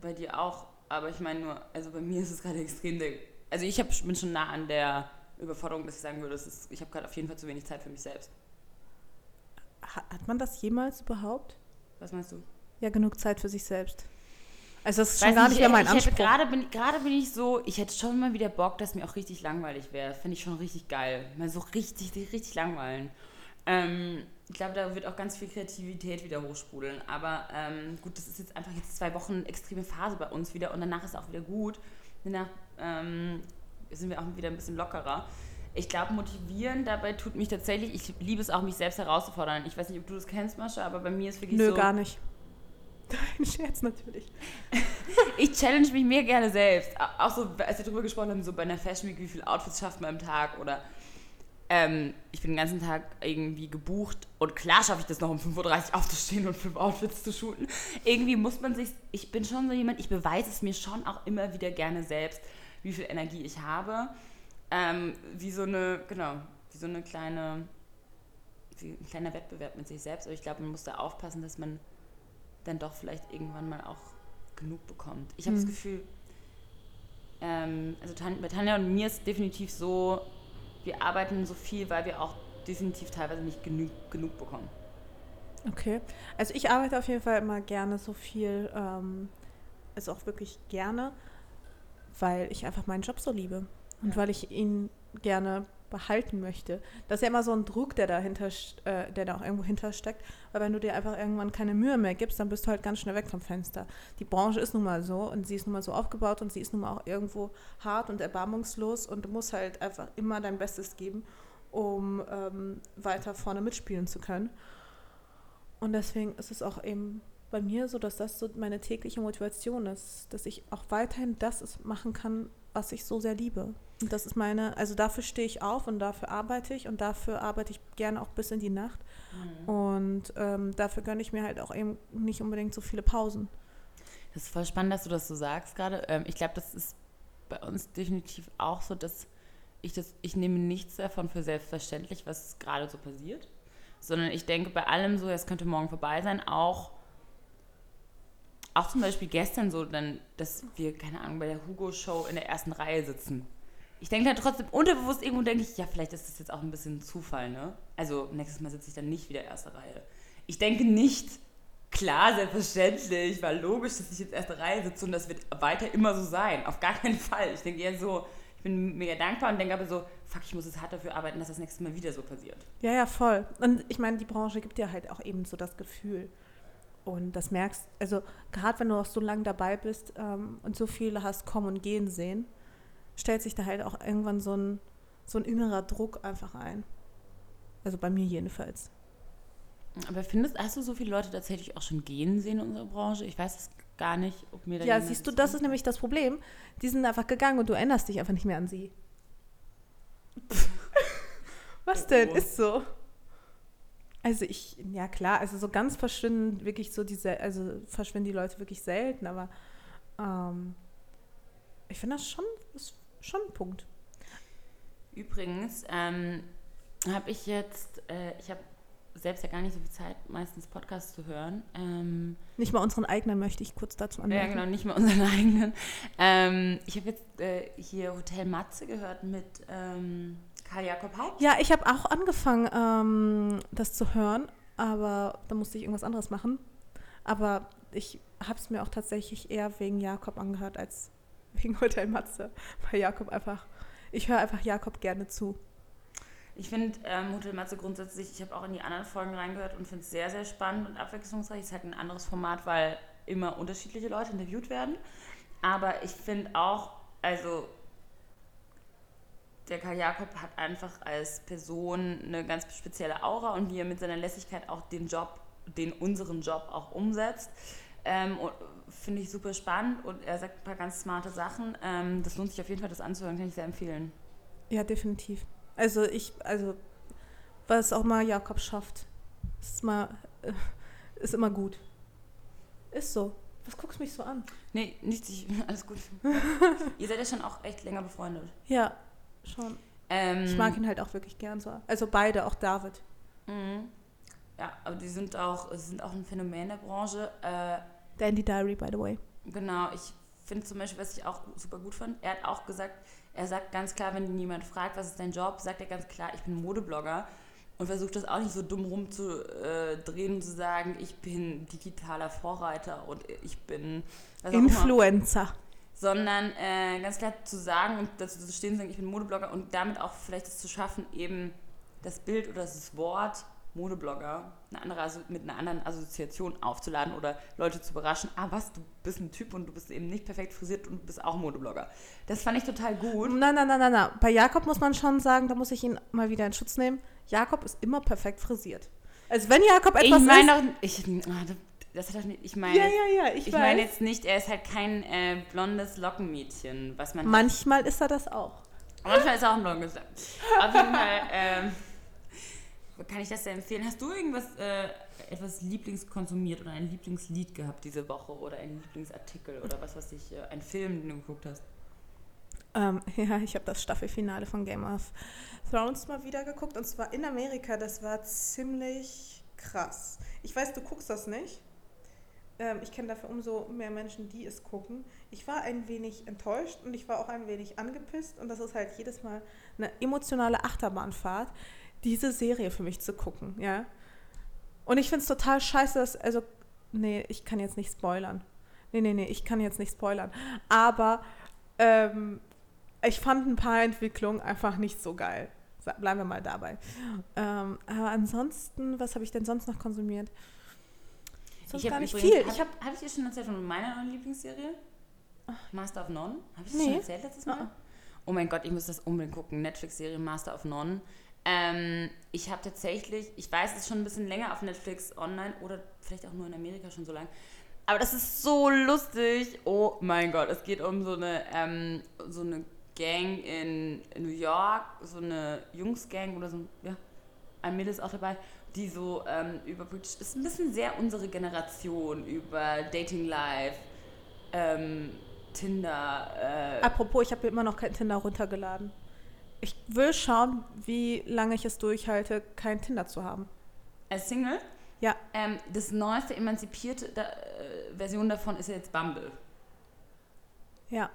bei dir auch. Aber ich meine nur, also bei mir ist es gerade extrem. Der, also ich hab, bin schon nah an der Überforderung, dass ich sagen würde, ist, ich habe gerade auf jeden Fall zu wenig Zeit für mich selbst. Hat man das jemals überhaupt? Was meinst du? Ja, genug Zeit für sich selbst. Also das ist schon gar nicht mehr mein Anspruch. Gerade bin, gerade bin ich so, ich hätte schon mal wieder Bock, dass mir auch richtig langweilig wäre. Finde ich schon richtig geil. Mal so richtig, richtig langweilen. Ähm, ich glaube, da wird auch ganz viel Kreativität wieder hochsprudeln. Aber ähm, gut, das ist jetzt einfach jetzt zwei Wochen extreme Phase bei uns wieder und danach ist auch wieder gut. Danach ähm, sind wir auch wieder ein bisschen lockerer. Ich glaube, motivieren dabei tut mich tatsächlich, ich liebe es auch, mich selbst herauszufordern. Ich weiß nicht, ob du das kennst, Mascha, aber bei mir ist wirklich Nö, so... Nö, gar nicht. Dein Scherz natürlich. ich challenge mich mir gerne selbst. Auch so, als wir darüber gesprochen haben, so bei einer Fashion Week, wie viele Outfits schafft man im Tag oder ähm, ich bin den ganzen Tag irgendwie gebucht und klar schaffe ich das noch um 5.30 Uhr aufzustehen und fünf Outfits zu shooten. Irgendwie muss man sich, ich bin schon so jemand, ich beweise es mir schon auch immer wieder gerne selbst, wie viel Energie ich habe. Ähm, wie so eine, genau, wie so eine kleine, ein kleiner Wettbewerb mit sich selbst. Aber ich glaube, man muss da aufpassen, dass man dann doch vielleicht irgendwann mal auch genug bekommt. Ich habe mhm. das Gefühl, ähm, also bei Tanja und mir ist definitiv so, wir arbeiten so viel, weil wir auch definitiv teilweise nicht genug, genug bekommen. Okay. Also ich arbeite auf jeden Fall immer gerne so viel, ähm, also auch wirklich gerne, weil ich einfach meinen Job so liebe und ja. weil ich ihn gerne behalten möchte. Das ist ja immer so ein Druck, der dahinter, äh, der da auch irgendwo hintersteckt. Weil wenn du dir einfach irgendwann keine Mühe mehr gibst, dann bist du halt ganz schnell weg vom Fenster. Die Branche ist nun mal so und sie ist nun mal so aufgebaut und sie ist nun mal auch irgendwo hart und erbarmungslos und du musst halt einfach immer dein Bestes geben, um ähm, weiter vorne mitspielen zu können. Und deswegen ist es auch eben bei mir so, dass das so meine tägliche Motivation ist, dass ich auch weiterhin das machen kann, was ich so sehr liebe. Und das ist meine, also dafür stehe ich auf und dafür arbeite ich und dafür arbeite ich gerne auch bis in die Nacht. Mhm. Und ähm, dafür gönne ich mir halt auch eben nicht unbedingt so viele Pausen. Das ist voll spannend, dass du das so sagst gerade. Ähm, ich glaube, das ist bei uns definitiv auch so, dass ich das, ich nehme nichts davon für selbstverständlich, was gerade so passiert. Sondern ich denke bei allem so, es könnte morgen vorbei sein, auch auch zum Beispiel gestern so, dann, dass wir, keine Ahnung, bei der Hugo-Show in der ersten Reihe sitzen ich denke dann trotzdem unterbewusst irgendwo denke ich, ja, vielleicht ist das jetzt auch ein bisschen Zufall, ne? Also nächstes Mal sitze ich dann nicht wieder erste Reihe. Ich denke nicht, klar, selbstverständlich, war logisch, dass ich jetzt erste Reihe sitze und das wird weiter immer so sein. Auf gar keinen Fall. Ich denke eher so, ich bin mega dankbar und denke aber so, fuck, ich muss jetzt hart dafür arbeiten, dass das nächste Mal wieder so passiert. Ja, ja, voll. Und ich meine, die Branche gibt dir halt auch eben so das Gefühl. Und das merkst, also gerade wenn du auch so lange dabei bist ähm, und so viele hast kommen und gehen sehen, stellt sich da halt auch irgendwann so ein, so ein innerer Druck einfach ein. Also bei mir jedenfalls. Aber findest, hast du so viele Leute tatsächlich auch schon gehen sehen in unserer Branche? Ich weiß es gar nicht, ob mir da Ja, siehst du, das das ist nämlich das Problem. Die sind einfach gegangen und du erinnerst dich einfach nicht mehr an sie. Was denn? Oh. Ist so. Also ich, ja klar, also so ganz verschwinden wirklich so diese, also verschwinden die Leute wirklich selten, aber ähm, ich finde das schon, ist schon ein Punkt. Übrigens ähm, habe ich jetzt, äh, ich habe selbst ja gar nicht so viel Zeit, meistens Podcasts zu hören. Ähm, Nicht mal unseren eigenen möchte ich kurz dazu ja, anmerken. genau, nicht mal unseren eigenen. Ähm, ich habe jetzt äh, hier Hotel Matze gehört mit ähm, Karl Jakob Haupt. Ja, ich habe auch angefangen, ähm, das zu hören, aber da musste ich irgendwas anderes machen. Aber ich habe es mir auch tatsächlich eher wegen Jakob angehört als wegen Hotel Matze. Weil Jakob einfach, ich höre einfach Jakob gerne zu. Ich finde ähm, Hotel Matze grundsätzlich, ich habe auch in die anderen Folgen reingehört und finde es sehr, sehr spannend und abwechslungsreich. Es ist halt ein anderes Format, weil immer unterschiedliche Leute interviewt werden. Aber ich finde auch, also der Karl Jakob hat einfach als Person eine ganz spezielle Aura und wie er mit seiner Lässigkeit auch den Job, den unseren Job auch umsetzt. Ähm, Finde ich super spannend und er sagt ein paar ganz smarte Sachen. Ähm, das lohnt sich auf jeden Fall, das anzuhören, kann ich sehr empfehlen. Ja, definitiv. Also ich, also was auch mal Jakob schafft, ist mal, äh, ist immer gut. Ist so. Was guckst du mich so an? Nee, nichts, ich, alles gut. Ihr seid ja schon auch echt länger befreundet. Ja, schon. Ähm, Ich mag ihn halt auch wirklich gern so. Also beide, auch David. Mhm. Ja, aber die sind auch, sind auch ein Phänomen der Branche. Äh, Dandy Diary, by the way. genau, ich finde zum Beispiel, was ich auch super gut fand, er hat auch gesagt, er sagt ganz klar, wenn jemand fragt, was ist dein Job, sagt er ganz klar, ich bin Modeblogger und versucht das auch nicht so dumm rumzudrehen und zu sagen, ich bin digitaler Vorreiter und ich bin Influencer. Sondern äh, ganz klar zu sagen und dazu zu stehen und sagen, ich bin Modeblogger und damit auch vielleicht es zu schaffen, eben das Bild oder das Wort Modeblogger eine andere, also mit einer anderen Assoziation aufzuladen oder Leute zu überraschen, ah was, du bist ein Typ und du bist eben nicht perfekt frisiert und du bist auch Modeblogger. Das fand ich total gut. Nein, nein, nein, nein, nein. Bei Jakob muss man schon sagen, da muss ich ihn mal wieder in Schutz nehmen. Jakob ist immer perfekt frisiert. Also wenn Jakob Ich etwas meine ist... doch, ich, ah, das hat doch nicht, ich meine, Ja, ja, ja, ich, ich meine jetzt nicht, er ist halt kein äh, blondes Lockenmädchen, was man Manchmal ist er das auch. Manchmal ist er auch ein blondes. Auf jeden Fall ähm, kann ich das sehr empfehlen. Hast du irgendwas, äh, etwas Lieblingskonsumiert oder ein Lieblingslied gehabt diese Woche oder ein Lieblingsartikel oder was weiß ich, äh, ein Film, den du geguckt hast? Ähm, ja, ich habe das Staffelfinale von Game of Thrones mal wieder geguckt und zwar in Amerika. Das war ziemlich krass. Ich weiß, du guckst das nicht. Ähm, ich kenne dafür umso mehr Menschen, die es gucken. Ich war ein wenig enttäuscht und ich war auch ein wenig angepisst und das ist halt jedes Mal eine emotionale Achterbahnfahrt, diese Serie für mich zu gucken, ja. Und ich finde es total scheiße, dass, also, nee, ich kann jetzt nicht spoilern. Nee, nee, nee, ich kann jetzt nicht spoilern. Aber ähm, ich fand ein paar Entwicklungen einfach nicht so geil. Bleiben wir mal dabei. Ähm, aber ansonsten, was habe ich denn sonst noch konsumiert? Sonst ich gar nicht übrigens- viel. Hab, Ich habe hab ich dir schon erzählt von meiner neuen Lieblingsserie? Master of None? Habe ich das Nee. schon erzählt letztes Mal? Ah. Oh mein Gott, ich muss das unbedingt gucken. Netflix-Serie Master of None. Ähm, ich habe tatsächlich, ich weiß, es ist schon ein bisschen länger auf Netflix online oder vielleicht auch nur in Amerika schon so lang. Aber das ist so lustig. Oh mein Gott, es geht um so eine, ähm, so eine Gang in New York, so eine Jungsgang oder so, ja, ein Mädel ist auch dabei, die so ähm, über, ist ein bisschen sehr unsere Generation, über Dating Life, ähm, Tinder, äh, Apropos, ich habe immer noch kein Tinder runtergeladen. Ich will schauen, wie lange ich es durchhalte, kein Tinder zu haben. als Single. Ja. Ähm, das neueste emanzipierte da, äh, Version davon ist ja jetzt Bumble. Ja.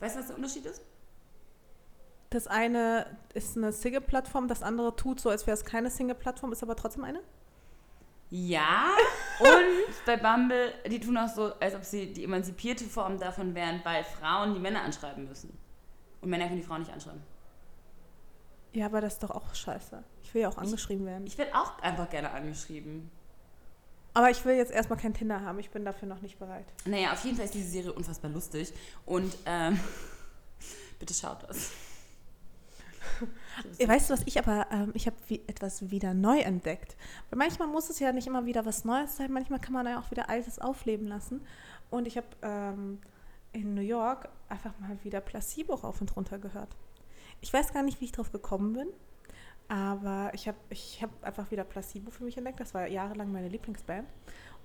Weißt du, was der Unterschied ist? Das eine ist eine Single-Plattform, das andere tut so, als wäre es keine Single-Plattform, ist aber trotzdem eine. Ja. Und bei Bumble, die tun auch so, als ob sie die emanzipierte Form davon wären, weil Frauen die Männer anschreiben müssen. Und Männer können die Frauen nicht anschreiben. Ja, aber das ist doch auch scheiße. Ich will ja auch angeschrieben werden. Ich werde auch einfach gerne angeschrieben. Aber ich will jetzt erstmal kein Tinder haben. Ich bin dafür noch nicht bereit. Naja, auf jeden Fall ist diese Serie unfassbar lustig. Und ähm, Bitte schaut das. Weißt du, was ich aber, ähm, ich habe etwas wieder neu entdeckt. Weil manchmal muss es ja nicht immer wieder was Neues sein, manchmal kann man ja auch wieder Altes aufleben lassen. Und ich habe ähm, in New York einfach mal wieder Placebo rauf und runter gehört. Ich weiß gar nicht, wie ich drauf gekommen bin, aber ich habe ich hab einfach wieder Placebo für mich entdeckt. Das war jahrelang meine Lieblingsband.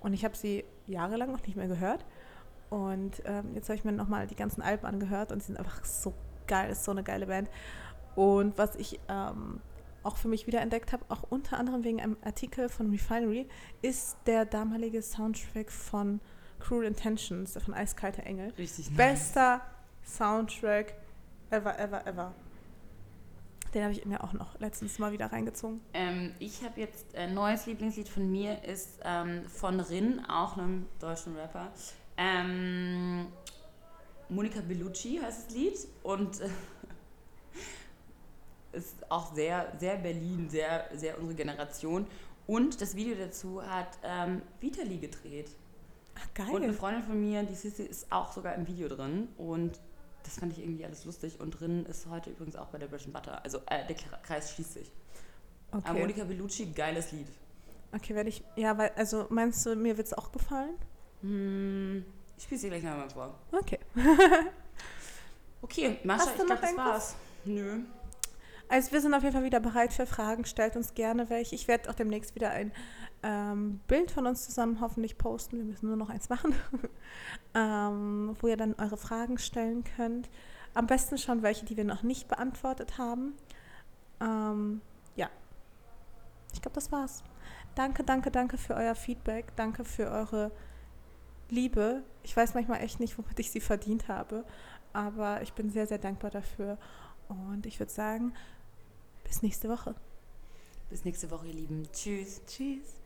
Und ich habe sie jahrelang noch nicht mehr gehört. Und ähm, jetzt habe ich mir nochmal die ganzen Alben angehört und sie sind einfach so geil, ist so eine geile Band. Und was ich ähm, auch für mich wieder entdeckt habe, auch unter anderem wegen einem Artikel von Refinery, ist der damalige Soundtrack von Cruel Intentions, von Eiskalte Engel. Richtig nice. Bester Soundtrack ever, ever, ever. Den habe ich mir auch noch letztens mal wieder reingezogen. Ähm, ich habe jetzt ein neues Lieblingslied von mir, ist ähm, von Rin, auch einem deutschen Rapper. Ähm, Monika Bellucci heißt das Lied und äh, ist auch sehr, sehr Berlin, sehr, sehr unsere Generation. Und das Video dazu hat ähm, Vitali gedreht. Ach, geil. Und eine Freundin von mir, die Sissi, ist auch sogar im Video drin. Und das fand ich irgendwie alles lustig. Und drin ist heute übrigens auch bei der Bread Butter. Also äh, der Kreis schließt sich. Okay. Aber Monika Bellucci, geiles Lied. Okay, werde ich. Ja, weil, also meinst du, mir wird es auch gefallen? Hm, ich spiele sie gleich nochmal vor. Okay. okay, Mascha, ich glaube, das war's. Nö. Also wir sind auf jeden Fall wieder bereit für Fragen. Stellt uns gerne welche. Ich werde auch demnächst wieder ein ähm, Bild von uns zusammen hoffentlich posten. Wir müssen nur noch eins machen, ähm, wo ihr dann eure Fragen stellen könnt. Am besten schon welche, die wir noch nicht beantwortet haben. Ähm, ja, ich glaube, das war's. Danke, danke, danke für euer Feedback. Danke für eure Liebe. Ich weiß manchmal echt nicht, womit ich sie verdient habe, aber ich bin sehr, sehr dankbar dafür. Und ich würde sagen, bis nächste Woche. Bis nächste Woche, ihr Lieben. Tschüss. Tschüss.